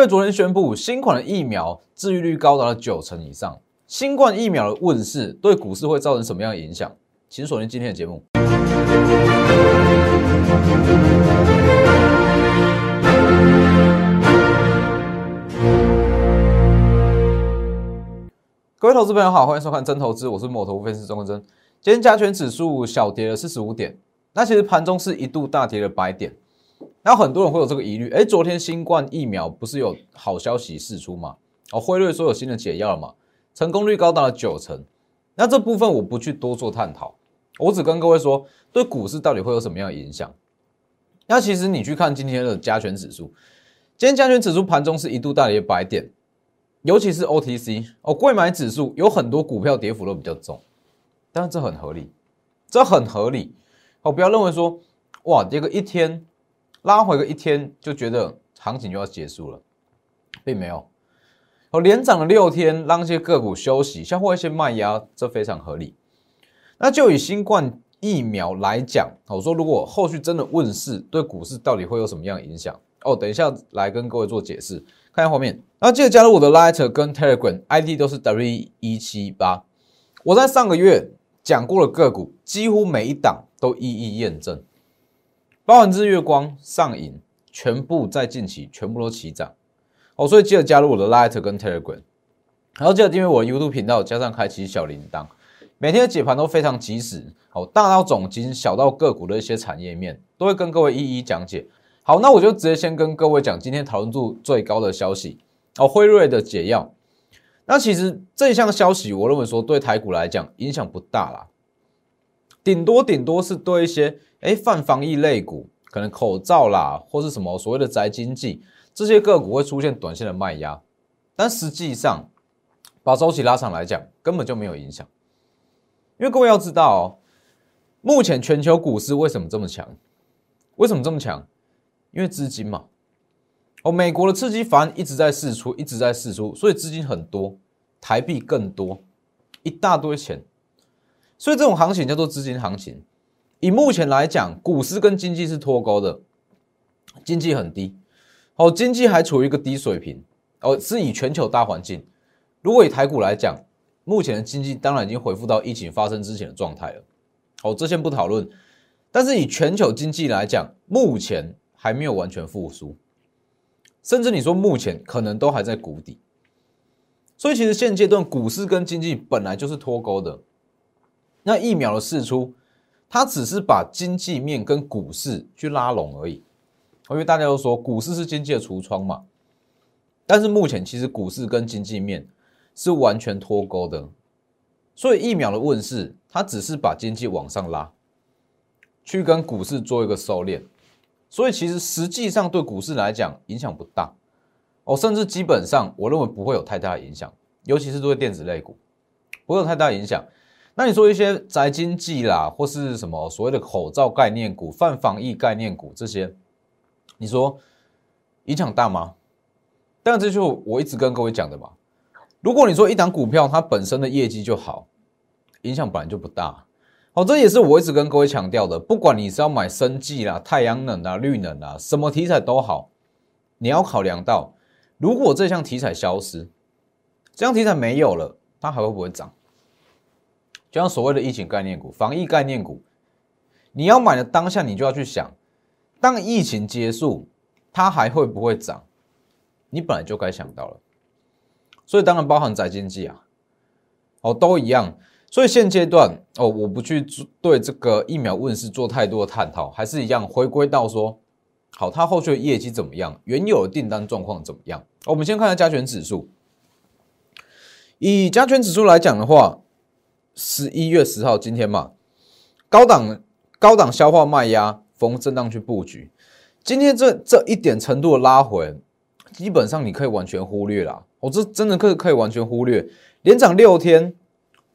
瑞昨天宣布，新款的疫苗治愈率高达了九成以上。新冠疫苗的问世对股市会造成什么样的影响？请锁定今天的节目。各位投资朋友好，欢迎收看真投资，我是摩头分析师钟国珍。今天加权指数小跌了四十五点，那其实盘中是一度大跌了百点。那很多人会有这个疑虑，哎，昨天新冠疫苗不是有好消息释出吗？哦，辉瑞说有新的解药了嘛，成功率高达了九成。那这部分我不去多做探讨，我只跟各位说，对股市到底会有什么样的影响？那其实你去看今天的加权指数，今天加权指数盘中是一度大跌百点。尤其是 OTC 哦，贵买指数有很多股票跌幅都比较重，但是这很合理，这很合理哦。不要认为说哇跌个一天，拉回个一天就觉得行情就要结束了，并没有哦，连涨了六天，让一些个股休息，消化一些卖压，这非常合理。那就以新冠疫苗来讲，我说如果后续真的问世，对股市到底会有什么样的影响？哦，等一下来跟各位做解释。看一下画面，然后记得加入我的 Light 跟 Telegram ID 都是 W 一七八。我在上个月讲过的个股，几乎每一档都一一验证，包含日月光、上影，全部在近期全部都齐涨。哦，所以记得加入我的 Light 跟 Telegram，然后记得订阅我的 YouTube 频道，加上开启小铃铛，每天的解盘都非常及时。好，大到总金，小到个股的一些产业面，都会跟各位一一讲解。好，那我就直接先跟各位讲今天讨论度最高的消息哦，辉瑞的解药。那其实这一项消息，我认为说对台股来讲影响不大啦，顶多顶多是对一些哎泛防疫类股，可能口罩啦，或是什么所谓的宅经济这些个股会出现短线的卖压，但实际上把周期拉长来讲，根本就没有影响。因为各位要知道哦，目前全球股市为什么这么强？为什么这么强？因为资金嘛，哦，美国的刺激法案一直在释出，一直在释出，所以资金很多，台币更多，一大堆钱，所以这种行情叫做资金行情。以目前来讲，股市跟经济是脱钩的，经济很低，哦，经济还处于一个低水平，哦，是以全球大环境。如果以台股来讲，目前的经济当然已经恢复到疫情发生之前的状态了，哦，这先不讨论。但是以全球经济来讲，目前。还没有完全复苏，甚至你说目前可能都还在谷底，所以其实现阶段股市跟经济本来就是脱钩的。那疫苗的释出，它只是把经济面跟股市去拉拢而已，因为大家都说股市是经济的橱窗嘛。但是目前其实股市跟经济面是完全脱钩的，所以疫苗的问世，它只是把经济往上拉，去跟股市做一个收敛。所以其实实际上对股市来讲影响不大哦，甚至基本上我认为不会有太大的影响，尤其是对电子类股不会有太大影响。那你说一些宅经济啦，或是什么所谓的口罩概念股、泛防疫概念股这些，你说影响大吗？但这就我一直跟各位讲的嘛。如果你说一档股票它本身的业绩就好，影响本来就不大。好，这也是我一直跟各位强调的。不管你是要买生技啦、太阳能啊、绿能啊，什么题材都好，你要考量到，如果这项题材消失，这项题材没有了，它还会不会涨？就像所谓的疫情概念股、防疫概念股，你要买的当下，你就要去想，当疫情结束，它还会不会涨？你本来就该想到了。所以当然包含宅经济啊，哦，都一样。所以现阶段哦，我不去对这个疫苗问世做太多的探讨，还是一样回归到说，好，它后续的业绩怎么样，原有的订单状况怎么样？我们先看下加权指数。以加权指数来讲的话，十一月十号今天嘛，高档高档消化卖压，逢震荡去布局。今天这这一点程度的拉回，基本上你可以完全忽略啦。我这真的可可以完全忽略，连涨六天。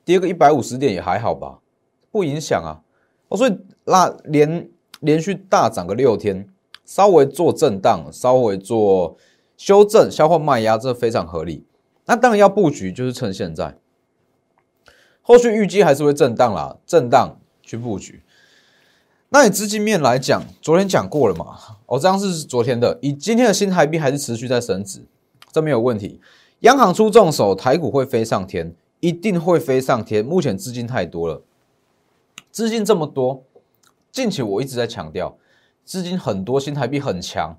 跌个一百五十点也还好吧，不影响啊。哦，所以拉连连续大涨个六天，稍微做震荡，稍微做修正，消化卖压，这非常合理。那当然要布局，就是趁现在。后续预计还是会震荡啦，震荡去布局。那以资金面来讲，昨天讲过了嘛？哦，这样是昨天的。以今天的新台币还是持续在升值，这没有问题。央行出重手，台股会飞上天，一定会飞上天。目前资金太多了，资金这么多，近期我一直在强调，资金很多，新台币很强，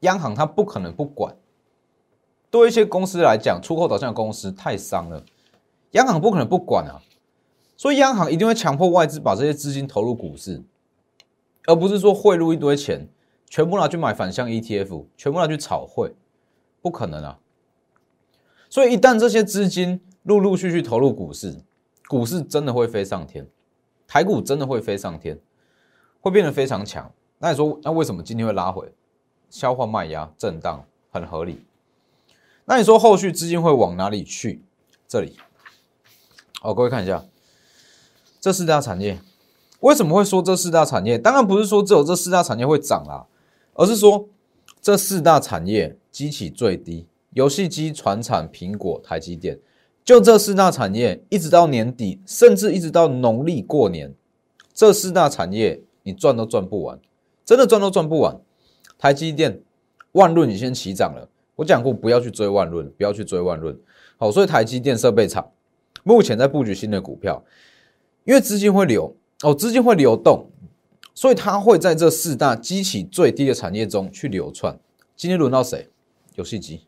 央行它不可能不管。对一些公司来讲，出口导向的公司太伤了，央行不可能不管啊。所以央行一定会强迫外资把这些资金投入股市。而不是说汇入一堆钱，全部拿去买反向 ETF，全部拿去炒汇，不可能啊！所以一旦这些资金陆陆续续投入股市，股市真的会飞上天，台股真的会飞上天，会变得非常强。那你说，那为什么今天会拉回？消化卖压，震荡很合理。那你说后续资金会往哪里去？这里，哦，各位看一下，这四大产业。为什么会说这四大产业？当然不是说只有这四大产业会涨啦，而是说这四大产业基起最低，游戏机、船产、苹果、台积电，就这四大产业，一直到年底，甚至一直到农历过年，这四大产业你赚都赚不完，真的赚都赚不完。台积电、万润已经起涨了，我讲过不要去追万润，不要去追万润。好，所以台积电设备厂目前在布局新的股票，因为资金会流。哦，资金会流动，所以它会在这四大机器最低的产业中去流窜。今天轮到谁？游戏机。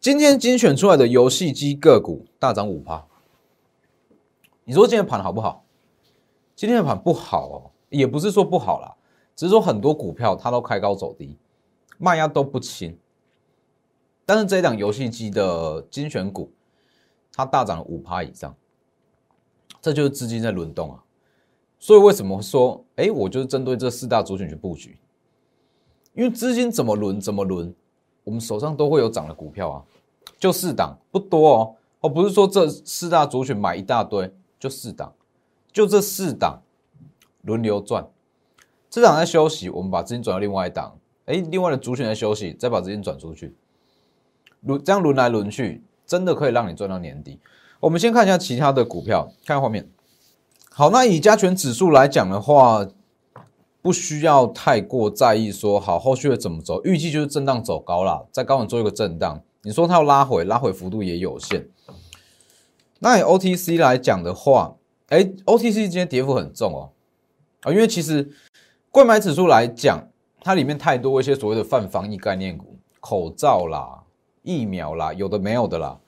今天精选出来的游戏机个股大涨五趴。你说今天盘好不好？今天的盘不好哦，也不是说不好啦，只是说很多股票它都开高走低，卖压都不轻。但是这一档游戏机的精选股，它大涨了五趴以上，这就是资金在轮动啊。所以为什么说，哎，我就是针对这四大族群去布局？因为资金怎么轮怎么轮，我们手上都会有涨的股票啊，就四档不多哦，哦，不是说这四大族群买一大堆，就四档，就这四档轮流转，这档在休息，我们把资金转到另外一档，哎，另外的族群在休息，再把资金转出去，轮这样轮来轮去，真的可以让你赚到年底。我们先看一下其他的股票，看画面。好，那以加权指数来讲的话，不需要太过在意说好后续会怎么走，预计就是震荡走高啦，在高点做一个震荡。你说它要拉回，拉回幅度也有限。那以 OTC 来讲的话，哎，OTC 今天跌幅很重哦，啊，因为其实贵买指数来讲，它里面太多一些所谓的泛防疫概念股，口罩啦、疫苗啦，有的没有的啦，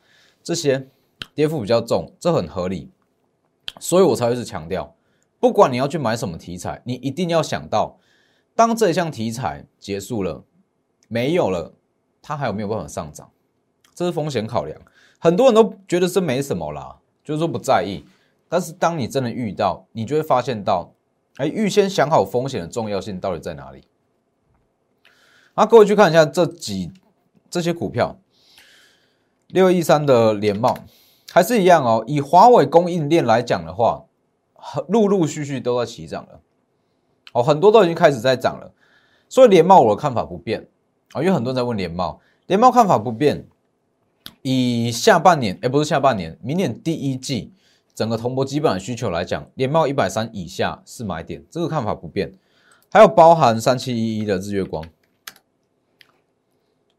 这些跌幅比较重，这很合理。所以我才会是强调，不管你要去买什么题材，你一定要想到，当这一项题材结束了，没有了，它还有没有办法上涨？这是风险考量。很多人都觉得这没什么啦，就是说不在意。但是当你真的遇到，你就会发现到，哎，预先想好风险的重要性到底在哪里？那各位去看一下这几这些股票，六一三的联茂。还是一样哦，以华为供应链来讲的话，陆陆续续都在起涨了，哦，很多都已经开始在涨了，所以联茂我的看法不变啊，因为很多人在问联茂，联茂看法不变，以下半年，哎，不是下半年，明年第一季整个铜箔基本的需求来讲，联茂一百三以下是买点，这个看法不变，还有包含三七一一的日月光，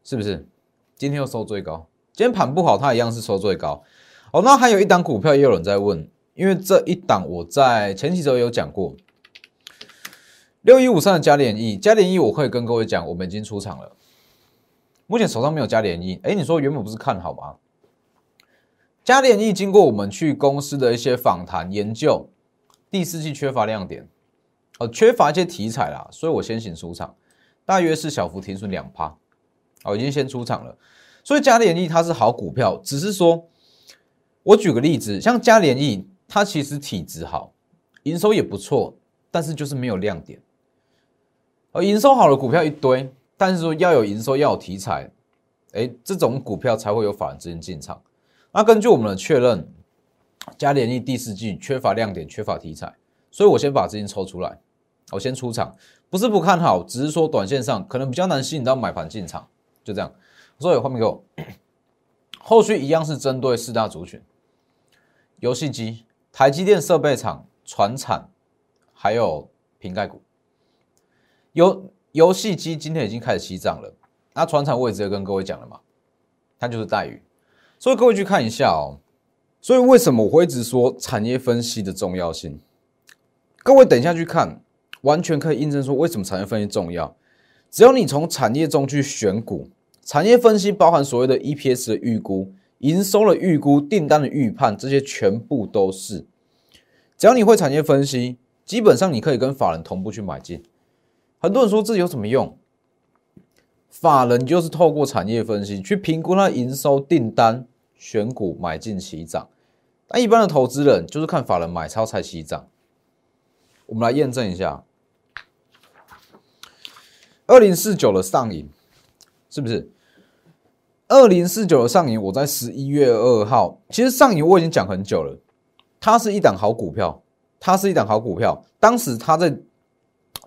是不是？今天又收最高，今天盘不好，它一样是收最高。哦，那还有一档股票也有人在问，因为这一档我在前几周有讲过，六一五三的加联益，加联益我可以跟各位讲，我们已经出场了，目前手上没有加联益。哎，你说原本不是看好吗？加联益经过我们去公司的一些访谈研究，第四季缺乏亮点，哦，缺乏一些题材啦，所以我先行出场，大约是小幅停损两趴，哦，已经先出场了，所以嘉联益它是好股票，只是说。我举个例子，像嘉联益，它其实体质好，营收也不错，但是就是没有亮点。而营收好的股票一堆，但是说要有营收，要有题材，哎，这种股票才会有法人资金进场。那根据我们的确认，嘉联益第四季缺乏亮点，缺乏题材，所以我先把资金抽出来，我先出场，不是不看好，只是说短线上可能比较难吸引到买盘进场，就这样。所以画面给我，后续一样是针对四大族群。游戏机、台积电设备厂、船产，还有瓶盖股。游游戏机今天已经开始起涨了，那船厂我也直接跟各位讲了嘛，它就是待遇。所以各位去看一下哦。所以为什么我会一直说产业分析的重要性？各位等一下去看，完全可以印证说为什么产业分析重要。只要你从产业中去选股，产业分析包含所谓的 EPS 的预估、营收的预估、订单的预判，这些全部都是。只要你会产业分析，基本上你可以跟法人同步去买进。很多人说这有什么用？法人就是透过产业分析去评估它营收、订单、选股、买进、起涨。那一般的投资人就是看法人买超才起涨。我们来验证一下，二零四九的上影是不是？二零四九的上影，我在十一月二号，其实上影我已经讲很久了，它是一档好股票，它是一档好股票。当时它在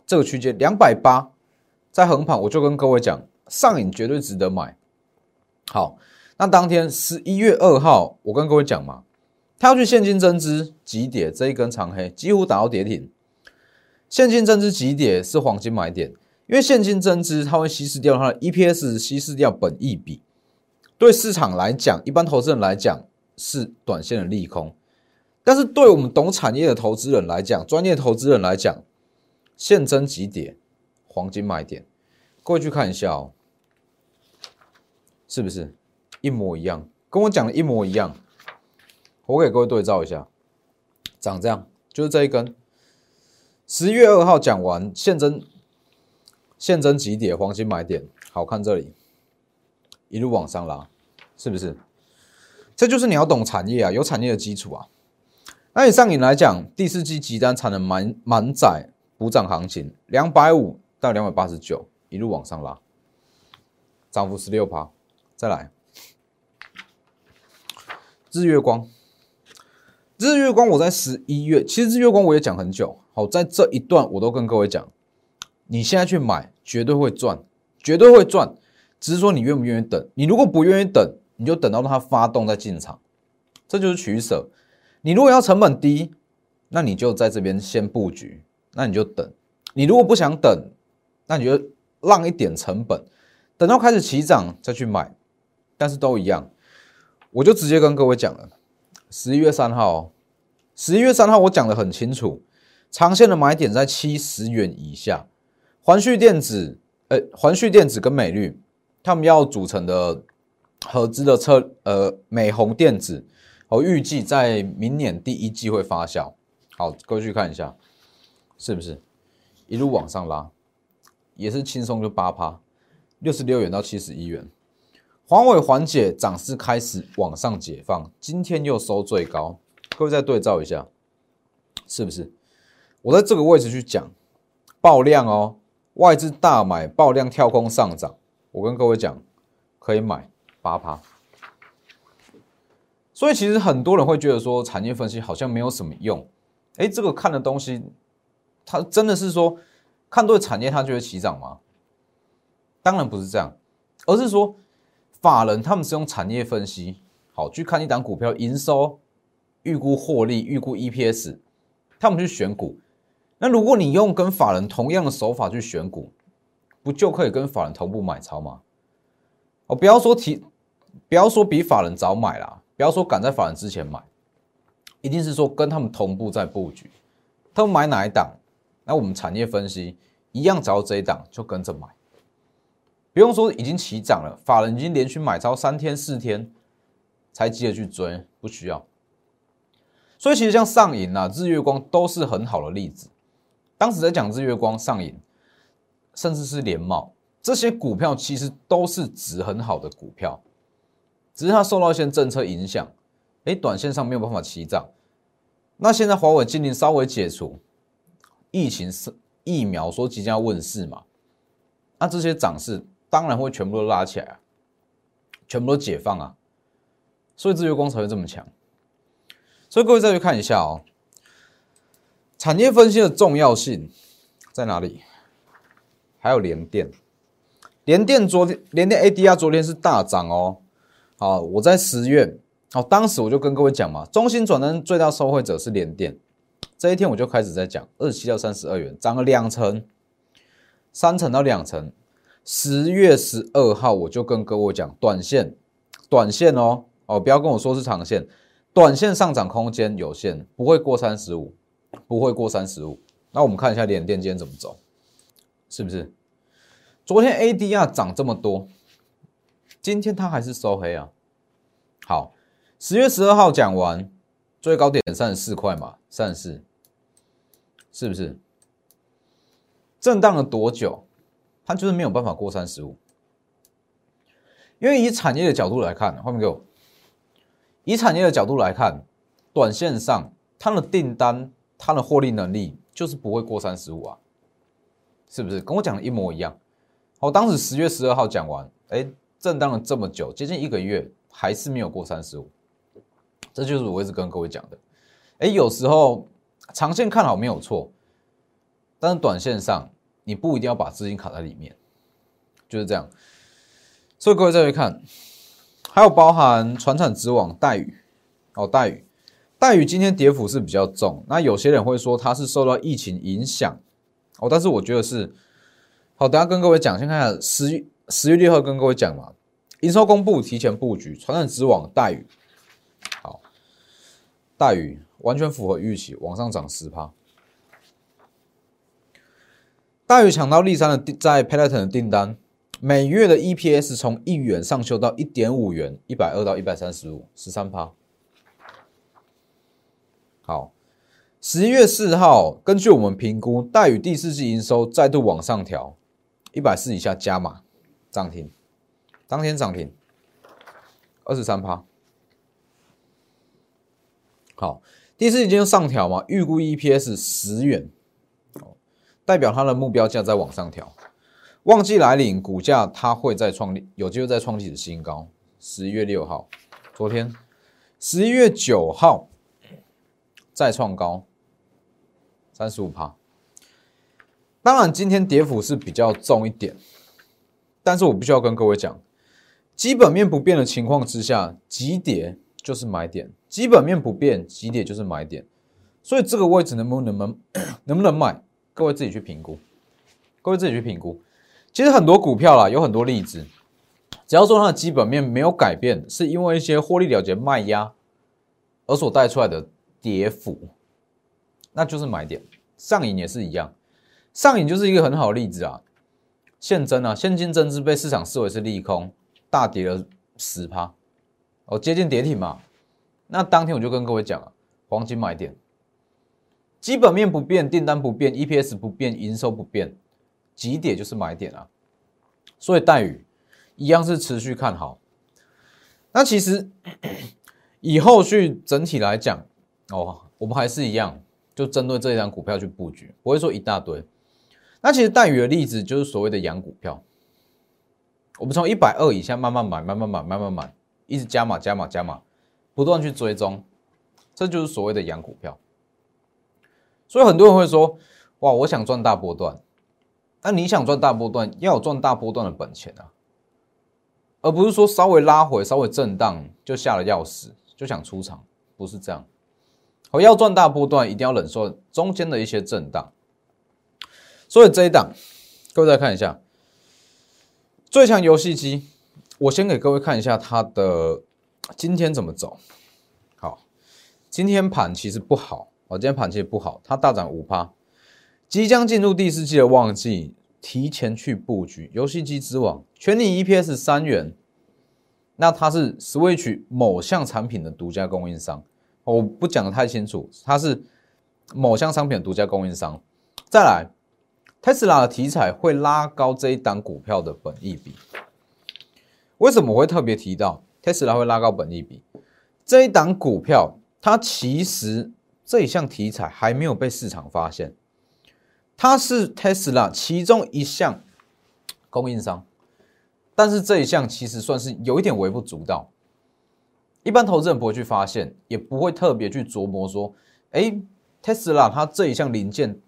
这个区间两百八，在横盘，我就跟各位讲，上影绝对值得买。好，那当天十一月二号，我跟各位讲嘛。它要去现金增资急跌，这一根长黑几乎打到跌停。现金增资急跌是黄金买点，因为现金增资它会稀释掉它的 EPS，稀释掉本益比。对市场来讲，一般投资人来讲是短线的利空，但是对我们懂产业的投资人来讲，专业投资人来讲，现增急跌，黄金买点。各位去看一下哦，是不是一模一样？跟我讲的一模一样。我给各位对照一下，长这样，就是这一根。十一月二号讲完，现增现增几点？黄金买点，好看这里，一路往上拉，是不是？这就是你要懂产业啊，有产业的基础啊。那以上影来讲，第四季集单产能满满载补涨行情，两百五到两百八十九，一路往上拉，涨幅十六趴。再来，日月光。日月光，我在十一月，其实日月光我也讲很久。好，在这一段我都跟各位讲，你现在去买绝对会赚，绝对会赚，只是说你愿不愿意等。你如果不愿意等，你就等到它发动再进场，这就是取舍。你如果要成本低，那你就在这边先布局，那你就等。你如果不想等，那你就让一点成本，等到开始起涨再去买。但是都一样，我就直接跟各位讲了。十一月三号，十一月三号我讲的很清楚，长线的买点在七十元以下。环旭电子，呃，环旭电子跟美绿，他们要组成的合资的车，呃，美红电子，我预计在明年第一季会发酵。好，各位去看一下，是不是一路往上拉，也是轻松就八趴，六十六元到七十一元。黄尾缓解，涨势开始往上解放，今天又收最高，各位再对照一下，是不是？我在这个位置去讲爆量哦，外资大买爆量跳空上涨，我跟各位讲可以买八趴。所以其实很多人会觉得说产业分析好像没有什么用，哎，这个看的东西，它真的是说看对产业它就会起涨吗？当然不是这样，而是说。法人他们是用产业分析，好去看一档股票营收、预估获利、预估 EPS，他们去选股。那如果你用跟法人同样的手法去选股，不就可以跟法人同步买超吗？哦，不要说提，不要说比法人早买啦，不要说赶在法人之前买，一定是说跟他们同步在布局。他们买哪一档，那我们产业分析一样找到这一档就跟着买。不用说，已经起涨了，法人已经连续买超三天四天，才急着去追，不需要。所以其实像上影啊、日月光都是很好的例子。当时在讲日月光、上影，甚至是联茂这些股票，其实都是值很好的股票，只是它受到一些政策影响，哎，短线上没有办法起涨。那现在华为禁令稍微解除，疫情是疫苗说即将要问世嘛，那这些涨势。当然会全部都拉起来啊，全部都解放啊，所以自由光才会这么强。所以各位再去看一下哦，产业分析的重要性在哪里？还有联电，联电昨天联电 ADR 昨天是大涨哦。好，我在十月，好，当时我就跟各位讲嘛，中芯转单最大受惠者是联电，这一天我就开始在讲，二十七到三十二元，涨了两成，三成到两成。十月十二号我就跟各位讲，短线，短线哦哦，不要跟我说是长线，短线上涨空间有限，不会过三十五，不会过三十五。那我们看一下联电今天怎么走，是不是？昨天 ADR 涨这么多，今天它还是收黑啊。好，十月十二号讲完，最高点三十四块嘛，三十四，是不是？震荡了多久？它就是没有办法过三十五，因为以产业的角度来看，后面给我，以产业的角度来看，短线上它的订单、它的获利能力就是不会过三十五啊，是不是？跟我讲的一模一样。我当时十月十二号讲完，哎，震荡了这么久，接近一个月，还是没有过三十五，这就是我一直跟各位讲的。哎，有时候长线看好没有错，但是短线上你不一定要把资金卡在里面，就是这样。所以各位再去看，还有包含船产之网待遇，哦，待遇，待遇今天跌幅是比较重，那有些人会说它是受到疫情影响，哦，但是我觉得是。好，等下跟各位讲，先看下十十月六号跟各位讲嘛，营收公布提前布局，传染之网待遇，好，待遇完全符合预期，往上涨十趴。待遇抢到立山的在 Peloton 的订单，每月的 EPS 从一元上修到一点五元，一百二到一百三十五，十三趴。好，十一月四号，根据我们评估，待遇第四季营收再度往上调。一百四以下加码涨停，当天涨停二十三趴。好，第四季就上调嘛，预估 EPS 十元，代表它的目标价在往上调。旺季来临，股价它会再创，有机会再创历史新高。十一月六号，昨天十一月九号再创高三十五趴。当然，今天跌幅是比较重一点，但是我必须要跟各位讲，基本面不变的情况之下，急跌就是买点；基本面不变，急跌就是买点。所以这个位置能不能能能不能买，各位自己去评估，各位自己去评估。其实很多股票啦，有很多例子，只要说它的基本面没有改变，是因为一些获利了结卖压而所带出来的跌幅，那就是买点。上影也是一样。上影就是一个很好的例子啊，现增啊，现金增资被市场视为是利空，大跌了十趴，哦，接近跌停嘛。那当天我就跟各位讲了，黄金买点，基本面不变，订单不变，EPS 不变，营收不变，几点就是买点啊。所以待遇一样是持续看好。那其实 以后续整体来讲，哦，我们还是一样，就针对这一张股票去布局，不会说一大堆。那其实带鱼的例子就是所谓的养股票，我们从一百二以下慢慢买，慢慢买，慢慢买，一直加码加码加码，不断去追踪，这就是所谓的养股票。所以很多人会说：“哇，我想赚大波段。”那你想赚大波段，要有赚大波段的本钱啊，而不是说稍微拉回、稍微震荡就吓了要死，就想出场，不是这样。我要赚大波段，一定要忍受中间的一些震荡。所以这一档，各位再看一下最强游戏机。我先给各位看一下它的今天怎么走。好，今天盘其实不好，哦，今天盘其实不好，它大涨五趴，即将进入第四季的旺季，提前去布局游戏机之王，全年 EPS 三元。那它是 Switch 某项产品的独家供应商，我不讲的太清楚，它是某项商品的独家供应商。再来。特斯拉的题材会拉高这一档股票的本益比。为什么我会特别提到特斯拉会拉高本益比？这一档股票它其实这一项题材还没有被市场发现，它是特斯拉其中一项供应商，但是这一项其实算是有一点微不足道，一般投资人不会去发现，也不会特别去琢磨说，哎，特斯拉它这一项零件。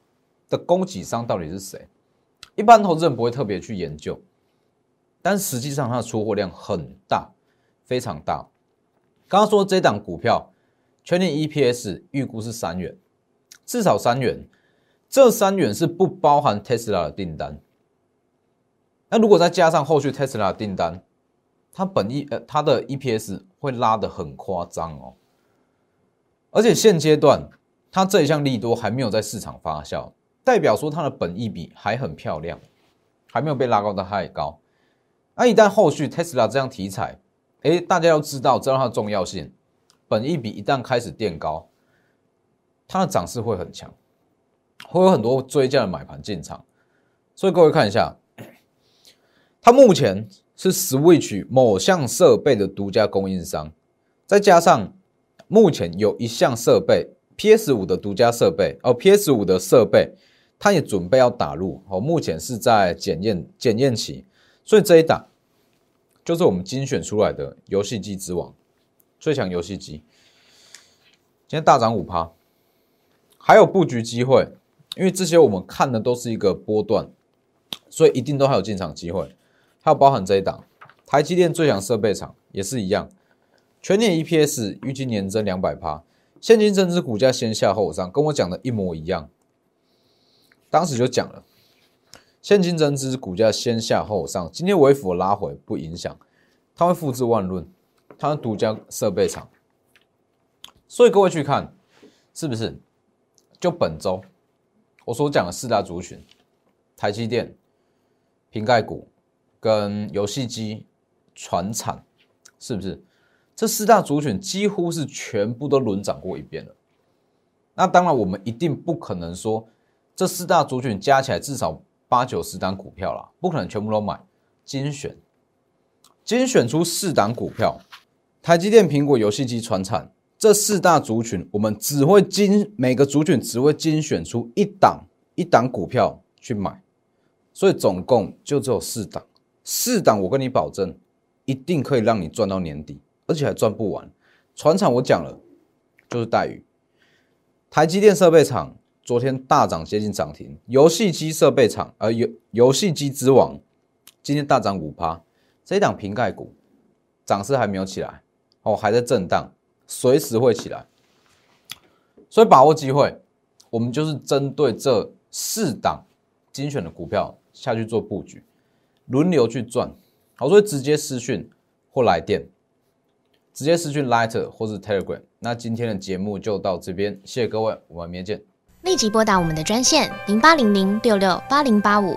的供给商到底是谁？一般投资人不会特别去研究，但实际上它的出货量很大，非常大。刚刚说这档股票全年 EPS 预估是三元，至少三元，这三元是不包含 Tesla 的订单。那如果再加上后续 Tesla 的订单，它本一呃它的 EPS 会拉得很夸张哦。而且现阶段它这一项利多还没有在市场发酵，代表说它的本益比还很漂亮，还没有被拉高的太高。那一旦后续 Tesla 这样题材，哎，大家要知道知道它的重要性，本益比一旦开始垫高，它的涨势会很强，会有很多追加的买盘进场。所以各位看一下。它目前是 Switch 某项设备的独家供应商，再加上目前有一项设备 PS 五的独家设备哦，PS 五的设备它也准备要打入哦，目前是在检验检验期，所以这一档就是我们精选出来的游戏机之王，最强游戏机，今天大涨五趴，还有布局机会，因为这些我们看的都是一个波段，所以一定都还有进场机会。还有包含这一档，台积电最强设备厂也是一样，全年 EPS 预计年增两百趴，现金增资股价先下后上，跟我讲的一模一样。当时就讲了，现金增资股价先下后上，今天微幅拉回不影响，它会复制万润，它独家设备厂，所以各位去看是不是？就本周我所讲的四大族群，台积电、瓶盖股。跟游戏机、船产，是不是？这四大族群几乎是全部都轮涨过一遍了。那当然，我们一定不可能说这四大族群加起来至少八九十档股票啦，不可能全部都买。精选，精选出四档股票，台积电、苹果、游戏机、船产这四大族群，我们只会精每个族群只会精选出一档一档股票去买，所以总共就只有四档。四档，我跟你保证，一定可以让你赚到年底，而且还赚不完。船厂我讲了，就是待遇。台积电设备厂昨天大涨接近涨停，游戏机设备厂，而游游戏机之王今天大涨五趴。这一档瓶盖股涨势还没有起来，哦，还在震荡，随时会起来。所以把握机会，我们就是针对这四档精选的股票下去做布局。轮流去转，好，所以直接私讯或来电，直接私讯 Lighter 或是 Telegram。那今天的节目就到这边，谢谢各位，我们明天见。立即拨打我们的专线零八零零六六八零八五